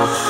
Oh,